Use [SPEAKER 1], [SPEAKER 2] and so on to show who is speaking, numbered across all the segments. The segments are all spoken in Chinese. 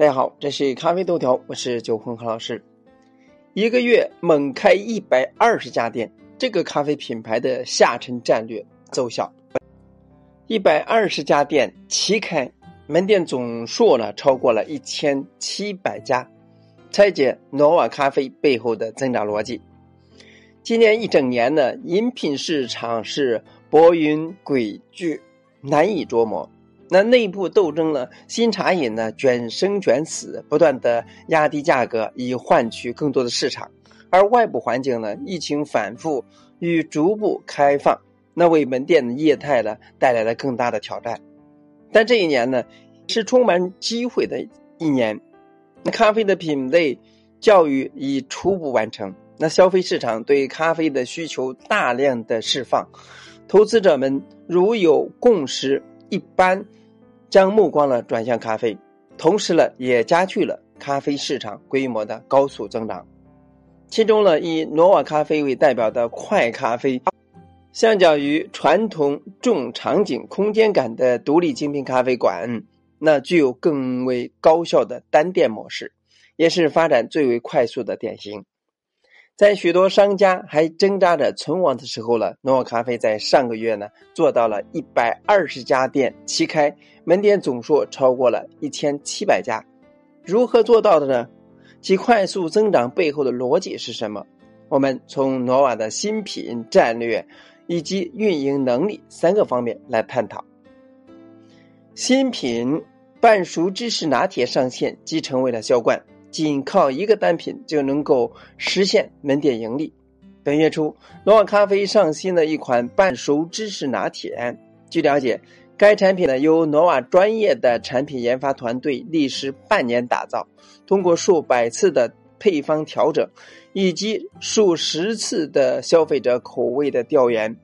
[SPEAKER 1] 大家好，这是咖啡豆条，我是九坤何老师。一个月猛开一百二十家店，这个咖啡品牌的下沉战略奏效。一百二十家店齐开，门店总数呢超过了一千七百家。拆解诺瓦咖啡背后的增长逻辑。今年一整年呢，饮品市场是波云诡谲，难以捉摸。那内部斗争呢？新茶饮呢卷生卷死，不断的压低价格以换取更多的市场；而外部环境呢，疫情反复与逐步开放，那为门店的业态呢带来了更大的挑战。但这一年呢，是充满机会的一年。那咖啡的品类教育已初步完成，那消费市场对咖啡的需求大量的释放，投资者们如有共识，一般。将目光呢转向咖啡，同时呢也加剧了咖啡市场规模的高速增长。其中呢，以挪瓦咖啡为代表的快咖啡，相较于传统重场景空间感的独立精品咖啡馆，那具有更为高效的单店模式，也是发展最为快速的典型。在许多商家还挣扎着存亡的时候呢，诺瓦咖啡在上个月呢做到了一百二十家店齐开，门店总数超过了一千七百家。如何做到的呢？其快速增长背后的逻辑是什么？我们从诺瓦的新品战略以及运营能力三个方面来探讨。新品半熟芝士拿铁上线即成为了销冠。仅靠一个单品就能够实现门店盈利。本月初，诺瓦咖啡上新了一款半熟芝士拿铁。据了解，该产品呢由诺瓦专业的产品研发团队历时半年打造，通过数百次的配方调整，以及数十次的消费者口味的调研，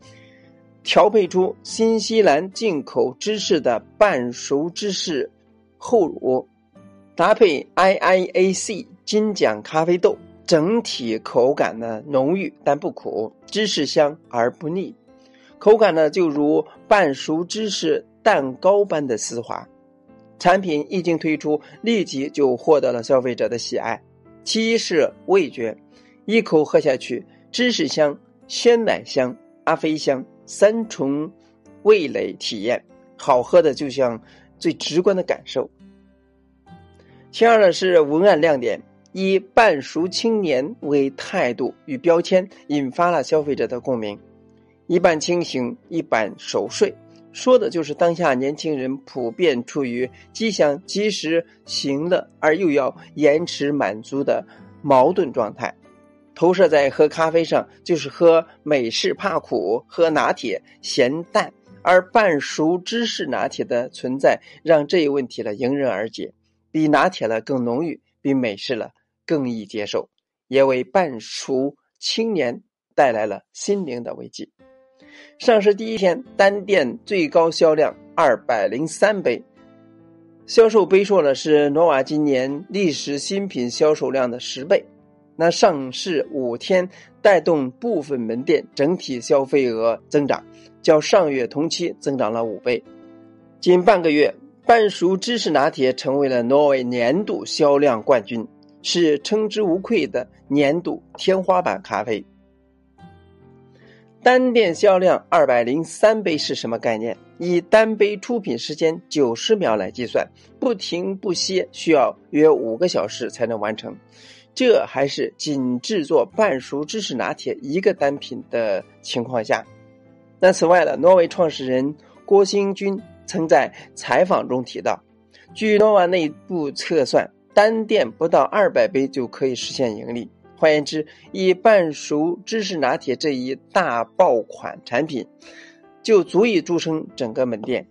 [SPEAKER 1] 调配出新西兰进口芝士的半熟芝士厚乳。搭配 IIAC 金奖咖啡豆，整体口感呢浓郁但不苦，芝士香而不腻，口感呢就如半熟芝士蛋糕般的丝滑。产品一经推出，立即就获得了消费者的喜爱。其一是味觉，一口喝下去，芝士香、鲜奶香、咖啡香三重味蕾体验，好喝的就像最直观的感受。其二呢是文案亮点，以半熟青年为态度与标签，引发了消费者的共鸣。一半清醒，一半熟睡，说的就是当下年轻人普遍处于既想及时行乐，而又要延迟满足的矛盾状态。投射在喝咖啡上，就是喝美式怕苦，喝拿铁咸淡，而半熟芝士拿铁的存在，让这一问题呢迎刃而解。比拿铁了更浓郁，比美式了更易接受，也为半熟青年带来了心灵的慰藉。上市第一天，单店最高销量二百零三杯，销售杯数呢是诺瓦今年历史新品销售量的十倍。那上市五天，带动部分门店整体消费额增长，较上月同期增长了五倍。仅半个月。半熟芝士拿铁成为了挪威年度销量冠军，是称之无愧的年度天花板咖啡。单店销量二百零三杯是什么概念？以单杯出品时间九十秒来计算，不停不歇需要约五个小时才能完成。这还是仅制作半熟芝士拿铁一个单品的情况下。那此外呢，挪威创始人郭兴军。曾在采访中提到，据诺瓦内部测算，单店不到二百杯就可以实现盈利。换言之，以半熟芝士拿铁这一大爆款产品，就足以支撑整个门店。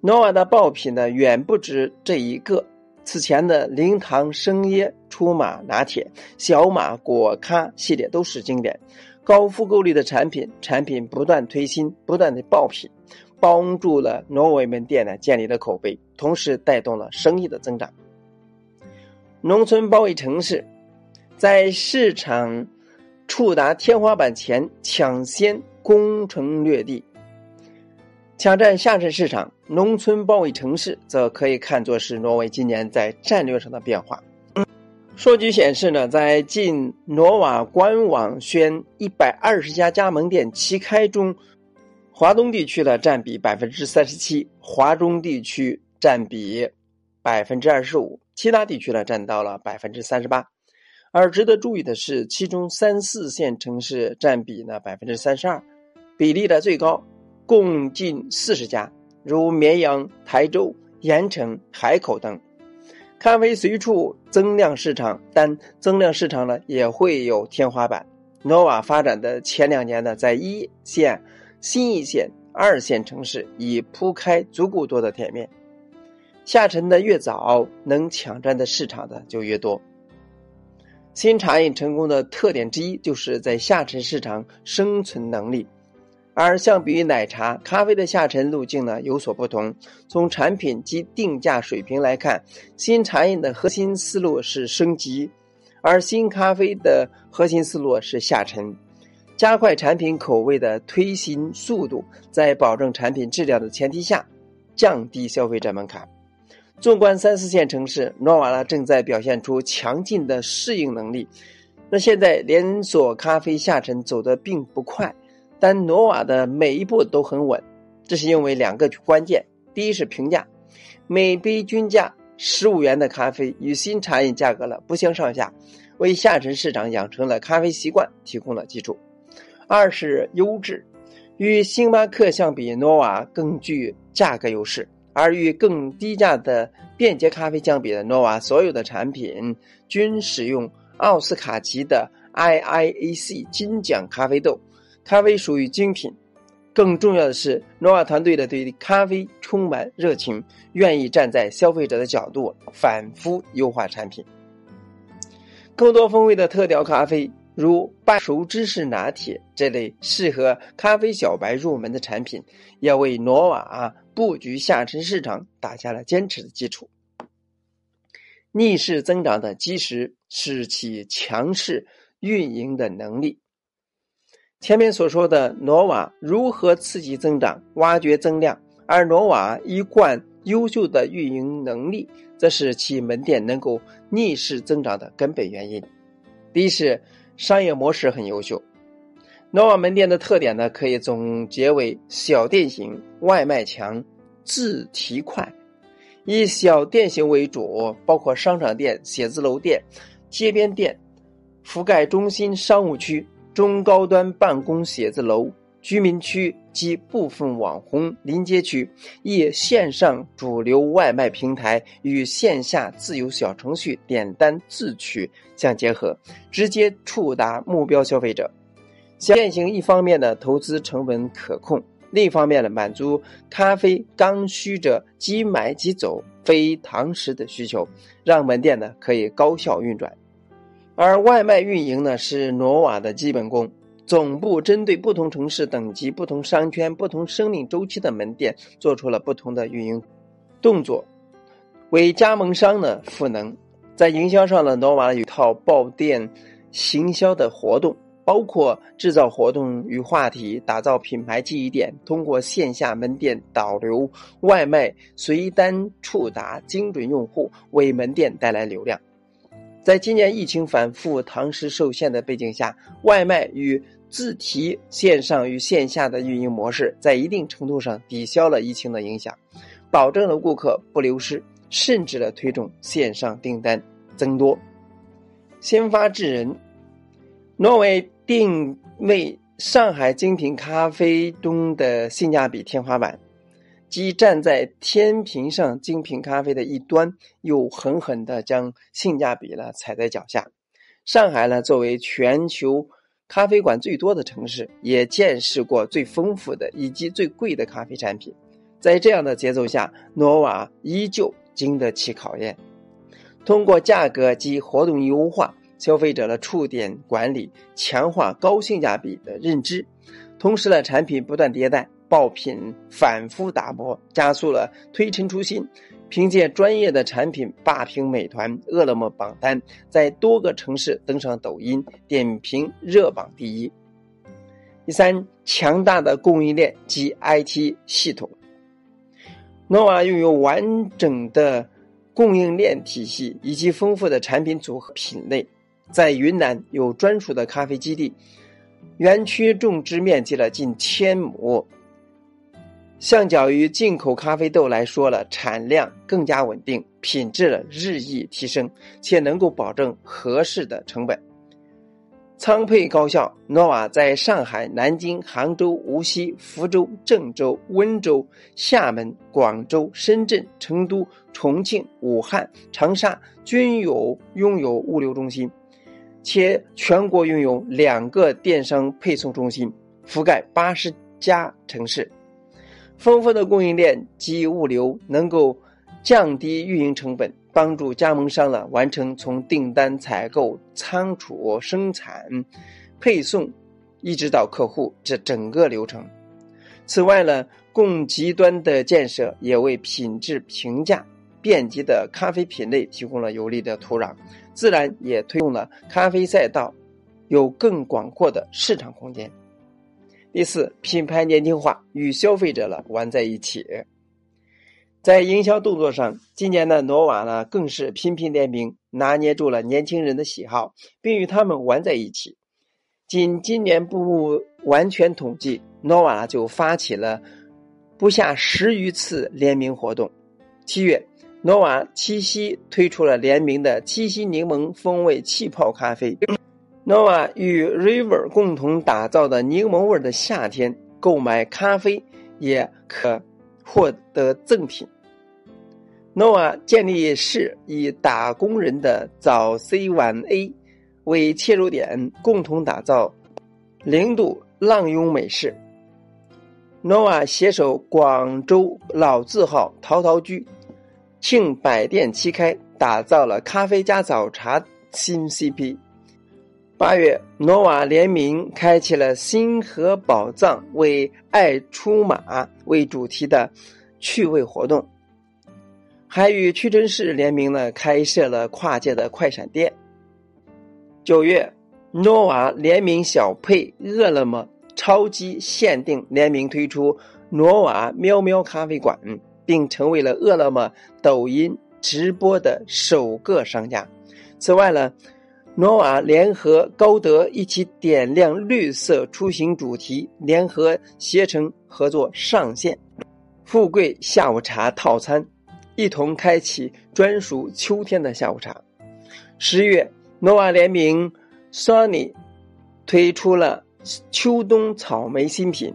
[SPEAKER 1] 诺瓦的爆品呢，远不止这一个。此前的零糖生椰出马拿铁、小马果咖系列都是经典，高复购率的产品，产品不断推新，不断的爆品。帮助了挪威门店呢建立了口碑，同时带动了生意的增长。农村包围城市，在市场触达天花板前抢先攻城略地，抢占下沉市场。农村包围城市，则可以看作是挪威今年在战略上的变化。数据显示呢，在进诺瓦官网宣一百二十家加盟店齐开中，华东地区的占比百分之三十七，华中地区占比百分之二十五，其他地区呢占到了百分之三十八。而值得注意的是，其中三四线城市占比呢百分之三十二，比例的最高，共近四十家，如绵阳、台州、盐城、海口等。咖啡随处增量市场，但增量市场呢也会有天花板。诺瓦发展的前两年呢，在一线、新一线、二线城市已铺开足够多的店面，下沉的越早，能抢占的市场的就越多。新茶饮成功的特点之一，就是在下沉市场生存能力。而相比于奶茶，咖啡的下沉路径呢有所不同。从产品及定价水平来看，新茶饮的核心思路是升级，而新咖啡的核心思路是下沉，加快产品口味的推新速度，在保证产品质量的前提下，降低消费者门槛。纵观三四线城市，诺瓦拉正在表现出强劲的适应能力。那现在连锁咖啡下沉走得并不快。但诺瓦的每一步都很稳，这是因为两个关键：第一是平价，每杯均价十五元的咖啡与新茶饮价格了不相上下，为下沉市场养成了咖啡习惯提供了基础；二是优质，与星巴克相比，诺瓦更具价格优势；而与更低价的便捷咖啡相比的诺瓦，所有的产品均使用奥斯卡级的 IIAC 金奖咖啡豆。咖啡属于精品，更重要的是，诺瓦团队的对咖啡充满热情，愿意站在消费者的角度反复优化产品。更多风味的特调咖啡，如半熟芝士拿铁这类适合咖啡小白入门的产品，也为诺瓦布局下沉市场打下了坚实的基础。逆势增长的基石是其强势运营的能力。前面所说的诺瓦如何刺激增长、挖掘增量，而诺瓦一贯优秀的运营能力，则是其门店能够逆势增长的根本原因。第一是商业模式很优秀，，nova 门店的特点呢，可以总结为小店型、外卖强、自提快。以小店型为主，包括商场店、写字楼店、街边店，覆盖中心商务区。中高端办公写字楼、居民区及部分网红临街区，以线上主流外卖平台与线下自有小程序点单自取相结合，直接触达目标消费者。现行一方面的投资成本可控，另一方面呢，满足咖啡刚需者即买即走、非堂食的需求，让门店呢可以高效运转。而外卖运营呢，是挪瓦的基本功。总部针对不同城市等级、不同商圈、不同生命周期的门店，做出了不同的运营动作，为加盟商呢赋能。在营销上呢，诺瓦有套爆店行销的活动，包括制造活动与话题，打造品牌记忆点，通过线下门店导流、外卖随单触达精准用户，为门店带来流量。在今年疫情反复、堂食受限的背景下，外卖与自提线上与线下的运营模式，在一定程度上抵消了疫情的影响，保证了顾客不流失，甚至了推动线上订单增多。先发制人，挪威定位上海精品咖啡中的性价比天花板。即站在天平上，精品咖啡的一端，又狠狠地将性价比呢踩在脚下。上海呢，作为全球咖啡馆最多的城市，也见识过最丰富的以及最贵的咖啡产品。在这样的节奏下，诺瓦依旧经得起考验。通过价格及活动优化，消费者的触点管理，强化高性价比的认知，同时呢，产品不断迭代。爆品反复打磨，加速了推陈出新。凭借专业的产品霸屏美团、饿了么榜单，在多个城市登上抖音点评热榜第一。第三，强大的供应链及 IT 系统。，nova 拥有完整的供应链体系以及丰富的产品组合品类，在云南有专属的咖啡基地，园区种植面积了近千亩。相较于进口咖啡豆来说了，产量更加稳定，品质了日益提升，且能够保证合适的成本。仓配高效，诺瓦在上海、南京、杭州、无锡、福州、郑州、温州、厦门、广州、深圳、成都、重庆、武汉、长沙均有拥有物流中心，且全国拥有两个电商配送中心，覆盖八十家城市。丰富的供应链及物流能够降低运营成本。帮助加盟商呢完成从订单、采购、仓储、生产、配送，一直到客户这整个流程。此外呢，供给端的建设也为品质评价、遍及的咖啡品类提供了有利的土壤，自然也推动了咖啡赛道有更广阔的市场空间。第四，品牌年轻化与消费者了玩在一起。在营销动作上，今年的诺瓦呢更是频频联名，拿捏住了年轻人的喜好，并与他们玩在一起。仅今年不完全统计，诺瓦就发起了不下十余次联名活动。七月，诺瓦七夕推出了联名的七夕柠檬风味气泡咖啡。诺瓦与 River 共同打造的柠檬味的夏天，购买咖啡也可获得赠品。诺瓦建立市以打工人的早 C 晚 A 为切入点，共同打造零度浪涌美式。诺瓦携手广州老字号陶陶居，庆百店齐开，打造了咖啡加早茶新 CP。八月，诺瓦联名开启了“星河宝藏为爱出马”为主题的趣味活动。还与屈臣氏联名呢，开设了跨界的快闪店。九月，诺瓦联名小配饿了么超级限定联名推出诺瓦喵喵咖啡馆，并成为了饿了么抖音直播的首个商家。此外呢，诺瓦联合高德一起点亮绿色出行主题，联合携程合作上线富贵下午茶套餐。一同开启专属秋天的下午茶。十月，诺瓦联名 Sony 推出了秋冬草莓新品，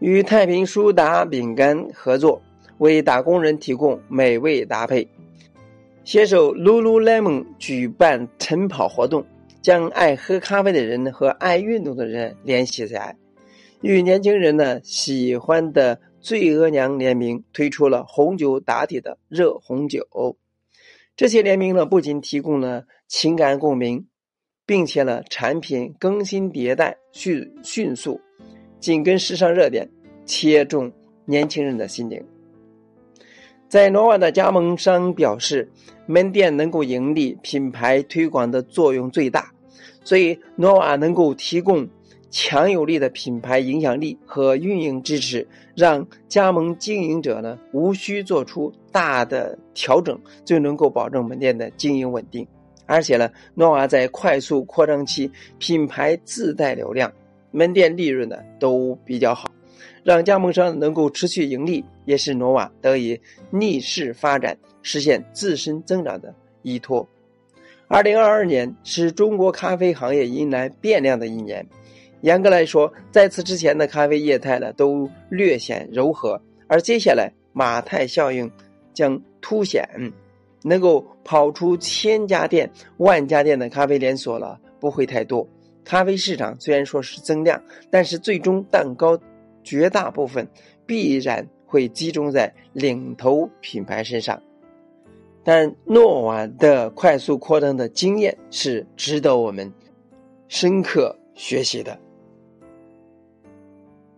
[SPEAKER 1] 与太平舒达饼干合作，为打工人提供美味搭配。携手 Lululemon 举办晨跑活动，将爱喝咖啡的人和爱运动的人联系起来，与年轻人呢喜欢的。醉额娘联名推出了红酒打底的热红酒，这些联名呢不仅提供了情感共鸣，并且呢产品更新迭代迅迅速，紧跟时尚热点，切中年轻人的心灵。在诺瓦的加盟商表示，门店能够盈利，品牌推广的作用最大，所以诺瓦能够提供。强有力的品牌影响力和运营支持，让加盟经营者呢无需做出大的调整，就能够保证门店的经营稳定。而且呢，诺瓦在快速扩张期，品牌自带流量，门店利润呢都比较好，让加盟商能够持续盈利，也是诺瓦得以逆势发展、实现自身增长的依托。二零二二年是中国咖啡行业迎来变量的一年。严格来说，在此之前的咖啡业态呢，都略显柔和，而接下来马太效应将凸显，能够跑出千家店、万家店的咖啡连锁了不会太多。咖啡市场虽然说是增量，但是最终蛋糕绝大部分必然会集中在领头品牌身上。但诺瓦的快速扩张的经验是值得我们深刻学习的。